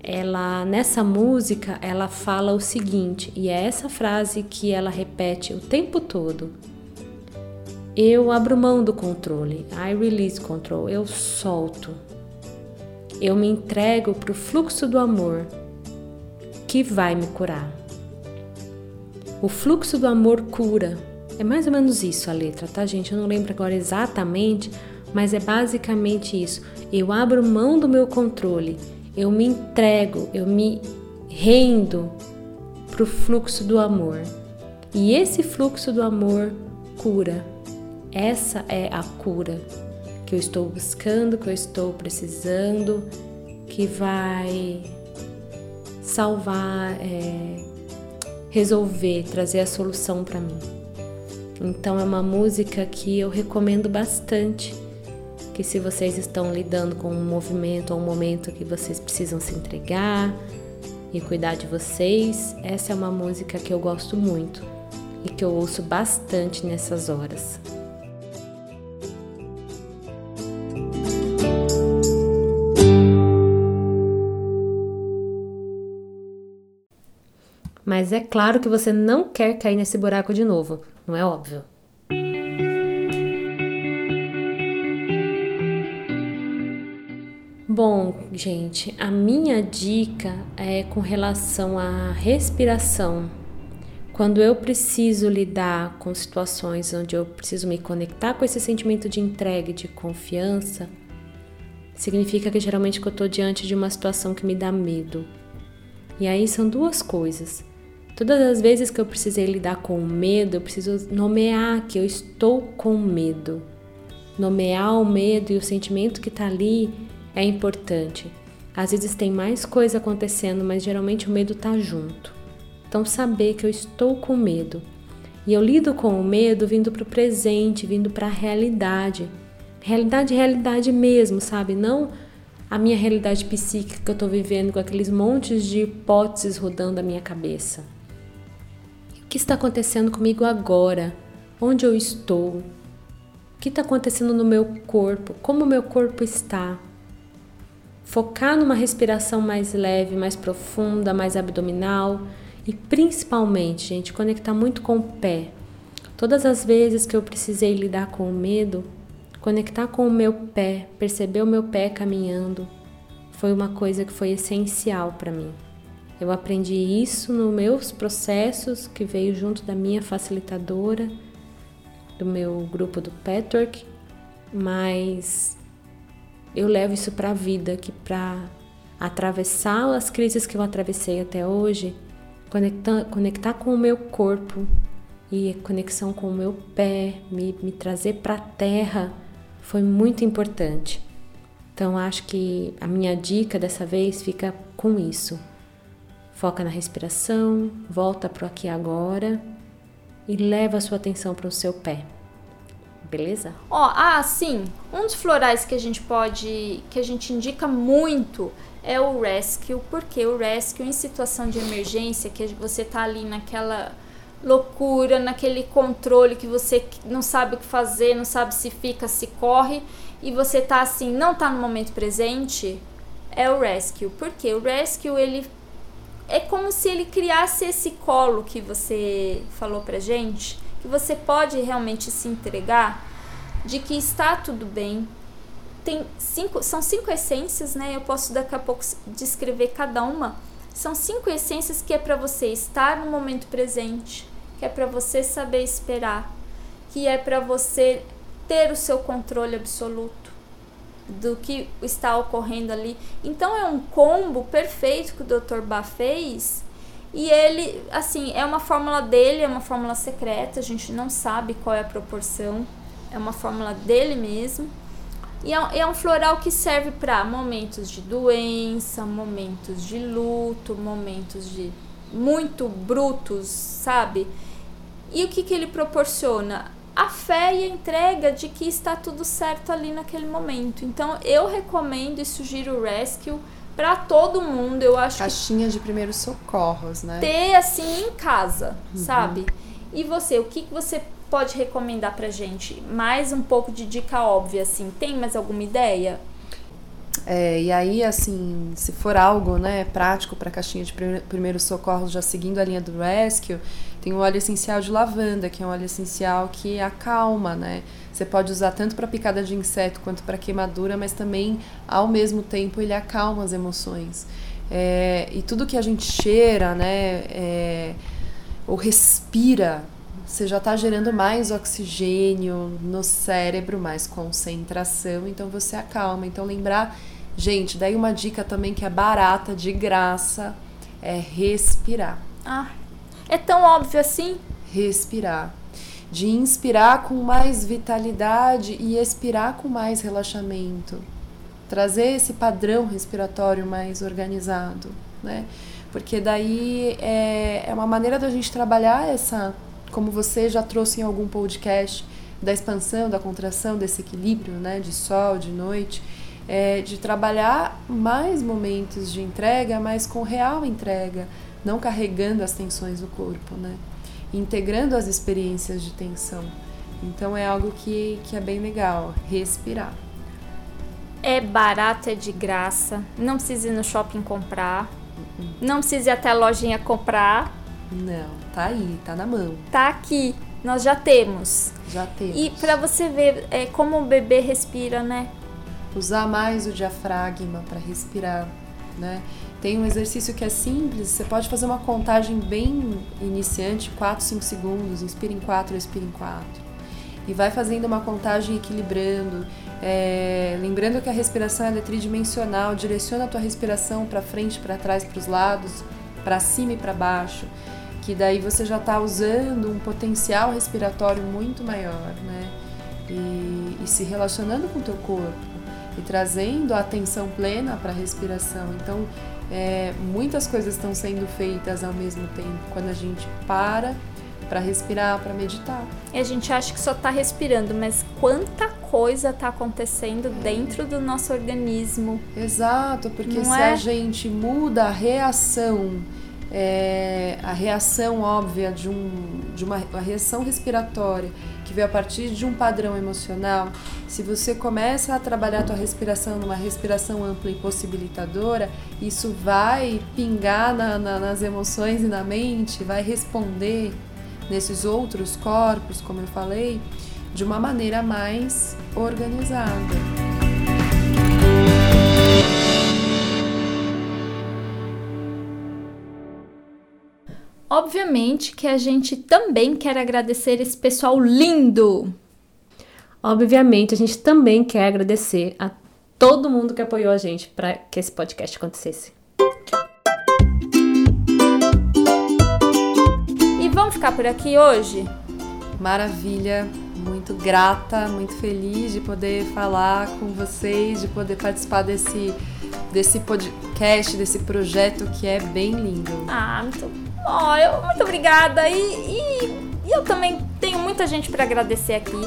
Speaker 1: Ela nessa música ela fala o seguinte, e é essa frase que ela repete o tempo todo. Eu abro mão do controle. I release control. Eu solto. Eu me entrego para o fluxo do amor que vai me curar. O fluxo do amor cura. É mais ou menos isso a letra, tá, gente? Eu não lembro agora exatamente, mas é basicamente isso. Eu abro mão do meu controle, eu me entrego, eu me rendo para o fluxo do amor. E esse fluxo do amor cura. Essa é a cura que eu estou buscando, que eu estou precisando, que vai salvar. É, resolver, trazer a solução para mim. Então é uma música que eu recomendo bastante, que se vocês estão lidando com um movimento ou um momento que vocês precisam se entregar e cuidar de vocês, essa é uma música que eu gosto muito e que eu ouço bastante nessas horas. Mas é claro que você não quer cair nesse buraco de novo, não é óbvio? Bom, gente, a minha dica é com relação à respiração. Quando eu preciso lidar com situações onde eu preciso me conectar com esse sentimento de entrega, de confiança, significa que geralmente que eu estou diante de uma situação que me dá medo. E aí são duas coisas. Todas as vezes que eu precisei lidar com medo, eu preciso nomear que eu estou com medo. Nomear o medo e o sentimento que está ali é importante. Às vezes tem mais coisa acontecendo, mas geralmente o medo está junto. Então, saber que eu estou com medo. E eu lido com o medo vindo para o presente, vindo para a realidade. Realidade, realidade mesmo, sabe? Não a minha realidade psíquica que eu estou vivendo com aqueles montes de hipóteses rodando a minha cabeça. O que está acontecendo comigo agora? Onde eu estou? O que está acontecendo no meu corpo? Como o meu corpo está? Focar numa respiração mais leve, mais profunda, mais abdominal e principalmente, gente, conectar muito com o pé. Todas as vezes que eu precisei lidar com o medo, conectar com o meu pé, perceber o meu pé caminhando, foi uma coisa que foi essencial para mim. Eu aprendi isso nos meus processos, que veio junto da minha facilitadora, do meu grupo do Patchwork, mas eu levo isso para a vida, que para atravessar as crises que eu atravessei até hoje, conectar, conectar com o meu corpo e conexão com o meu pé, me, me trazer para a terra, foi muito importante. Então acho que a minha dica dessa vez fica com isso. Foca na respiração, volta para o aqui e agora e leva a sua atenção para o seu pé. Beleza?
Speaker 2: Ó, oh, ah, sim. Um dos florais que a gente pode, que a gente indica muito é o rescue, porque o rescue em situação de emergência, que você tá ali naquela loucura, naquele controle que você não sabe o que fazer, não sabe se fica, se corre, e você tá assim, não tá no momento presente, é o rescue. Porque o rescue ele é como se ele criasse esse colo que você falou pra gente, que você pode realmente se entregar de que está tudo bem. Tem cinco, são cinco essências, né? Eu posso daqui a pouco descrever cada uma. São cinco essências que é para você estar no momento presente, que é para você saber esperar, que é para você ter o seu controle absoluto do que está ocorrendo ali. Então é um combo perfeito que o Dr. Bach fez. E ele, assim, é uma fórmula dele, é uma fórmula secreta, a gente não sabe qual é a proporção, é uma fórmula dele mesmo. E é, é um floral que serve para momentos de doença, momentos de luto, momentos de muito brutos, sabe? E o que, que ele proporciona? A fé e a entrega de que está tudo certo ali naquele momento. Então eu recomendo e sugiro o Rescue para todo mundo. Eu acho
Speaker 3: Caixinha de primeiros socorros, né?
Speaker 2: Ter assim em casa, uhum. sabe? E você, o que, que você pode recomendar pra gente? Mais um pouco de dica óbvia, assim. Tem mais alguma ideia?
Speaker 3: É, e aí, assim, se for algo né, prático para caixinha de primeiros socorros, já seguindo a linha do Rescue, tem o óleo essencial de lavanda, que é um óleo essencial que acalma, né? Você pode usar tanto para picada de inseto quanto para queimadura, mas também, ao mesmo tempo, ele acalma as emoções. É, e tudo que a gente cheira, né, é, ou respira, você já está gerando mais oxigênio no cérebro, mais concentração, então você acalma. Então, lembrar Gente, daí uma dica também que é barata, de graça, é respirar.
Speaker 2: Ah, é tão óbvio assim?
Speaker 3: Respirar. De inspirar com mais vitalidade e expirar com mais relaxamento. Trazer esse padrão respiratório mais organizado, né? Porque daí é, é uma maneira da gente trabalhar essa, como você já trouxe em algum podcast, da expansão, da contração, desse equilíbrio, né? De sol, de noite é, de trabalhar mais momentos de entrega, mas com real entrega, não carregando as tensões do corpo, né? Integrando as experiências de tensão. Então é algo que, que é bem legal, respirar.
Speaker 2: É barato, é de graça, não precisa ir no shopping comprar, não precisa ir até a lojinha comprar.
Speaker 3: Não, tá aí, tá na mão.
Speaker 2: Tá aqui, nós já temos.
Speaker 3: Já temos.
Speaker 2: E para você ver é, como o bebê respira, né?
Speaker 3: usar mais o diafragma para respirar, né? Tem um exercício que é simples, você pode fazer uma contagem bem iniciante, 4, 5 segundos, inspira em 4, expira em 4. E vai fazendo uma contagem equilibrando, é, lembrando que a respiração é tridimensional, direciona a tua respiração para frente, para trás, para os lados, para cima e para baixo, que daí você já está usando um potencial respiratório muito maior, né? E, e se relacionando com o teu corpo e trazendo a atenção plena para a respiração. Então, é, muitas coisas estão sendo feitas ao mesmo tempo quando a gente para para respirar, para meditar.
Speaker 2: E a gente acha que só está respirando, mas quanta coisa está acontecendo é. dentro do nosso organismo.
Speaker 3: Exato, porque Não se é? a gente muda a reação é, a reação óbvia de, um, de uma a reação respiratória veio a partir de um padrão emocional, se você começa a trabalhar a tua respiração numa respiração ampla e possibilitadora, isso vai pingar na, na, nas emoções e na mente, vai responder nesses outros corpos, como eu falei, de uma maneira mais organizada.
Speaker 2: Obviamente que a gente também quer agradecer esse pessoal lindo.
Speaker 1: Obviamente, a gente também quer agradecer a todo mundo que apoiou a gente para que esse podcast acontecesse.
Speaker 2: E vamos ficar por aqui hoje?
Speaker 3: Maravilha, muito grata, muito feliz de poder falar com vocês, de poder participar desse, desse podcast, desse projeto que é bem lindo.
Speaker 2: Ah, muito Oh, eu, muito obrigada. E, e, e eu também tenho muita gente para agradecer aqui.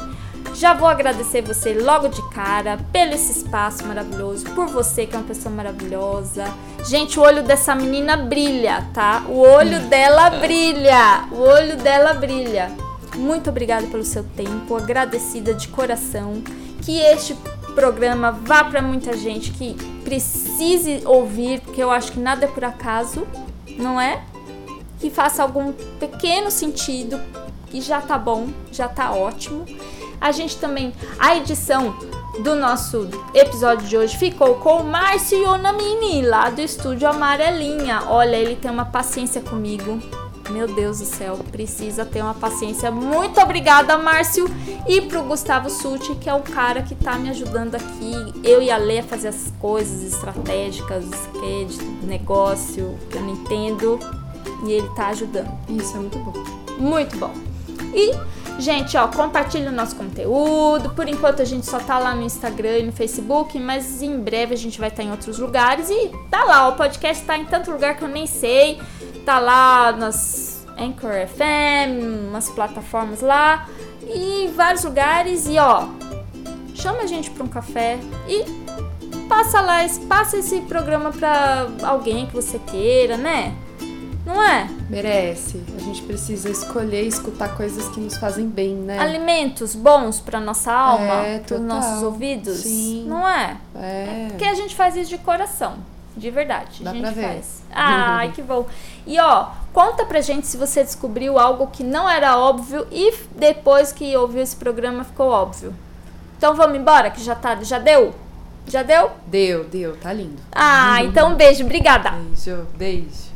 Speaker 2: Já vou agradecer você logo de cara pelo esse espaço maravilhoso, por você que é uma pessoa maravilhosa. Gente, o olho dessa menina brilha, tá? O olho dela brilha. O olho dela brilha. Muito obrigada pelo seu tempo, agradecida de coração. Que este programa vá para muita gente que precise ouvir, porque eu acho que nada é por acaso, não é? Que faça algum pequeno sentido e já tá bom, já tá ótimo. A gente também, a edição do nosso episódio de hoje ficou com o Márcio Yonamini, lá do estúdio Amarelinha. Olha, ele tem uma paciência comigo. Meu Deus do céu, precisa ter uma paciência. Muito obrigada, Márcio. E pro Gustavo Suti, que é o cara que tá me ajudando aqui. Eu e a Lê a fazer as coisas estratégicas, que de negócio, que eu não entendo e ele tá ajudando.
Speaker 3: Isso é muito bom.
Speaker 2: Muito bom. E Gente, ó, compartilha o nosso conteúdo. Por enquanto a gente só tá lá no Instagram e no Facebook, mas em breve a gente vai estar em outros lugares. E tá lá, o podcast tá em tanto lugar que eu nem sei. Tá lá nas Anchor FM, umas plataformas lá e em vários lugares. E ó, chama a gente para um café e passa lá, passa esse programa para alguém que você queira, né? Não é?
Speaker 3: Merece. A gente precisa escolher escutar coisas que nos fazem bem, né?
Speaker 2: Alimentos bons para nossa alma, é, para os nossos ouvidos.
Speaker 3: Sim.
Speaker 2: Não é?
Speaker 3: É.
Speaker 2: Porque a gente faz isso de coração. De verdade.
Speaker 3: Dá
Speaker 2: a gente
Speaker 3: pra ver.
Speaker 2: faz. Ai, que bom. E ó, conta pra gente se você descobriu algo que não era óbvio e depois que ouviu esse programa ficou óbvio. Então vamos embora, que já tá, já deu? Já deu?
Speaker 3: Deu, deu, tá lindo.
Speaker 2: Ah, então um beijo, obrigada.
Speaker 3: Beijo, beijo.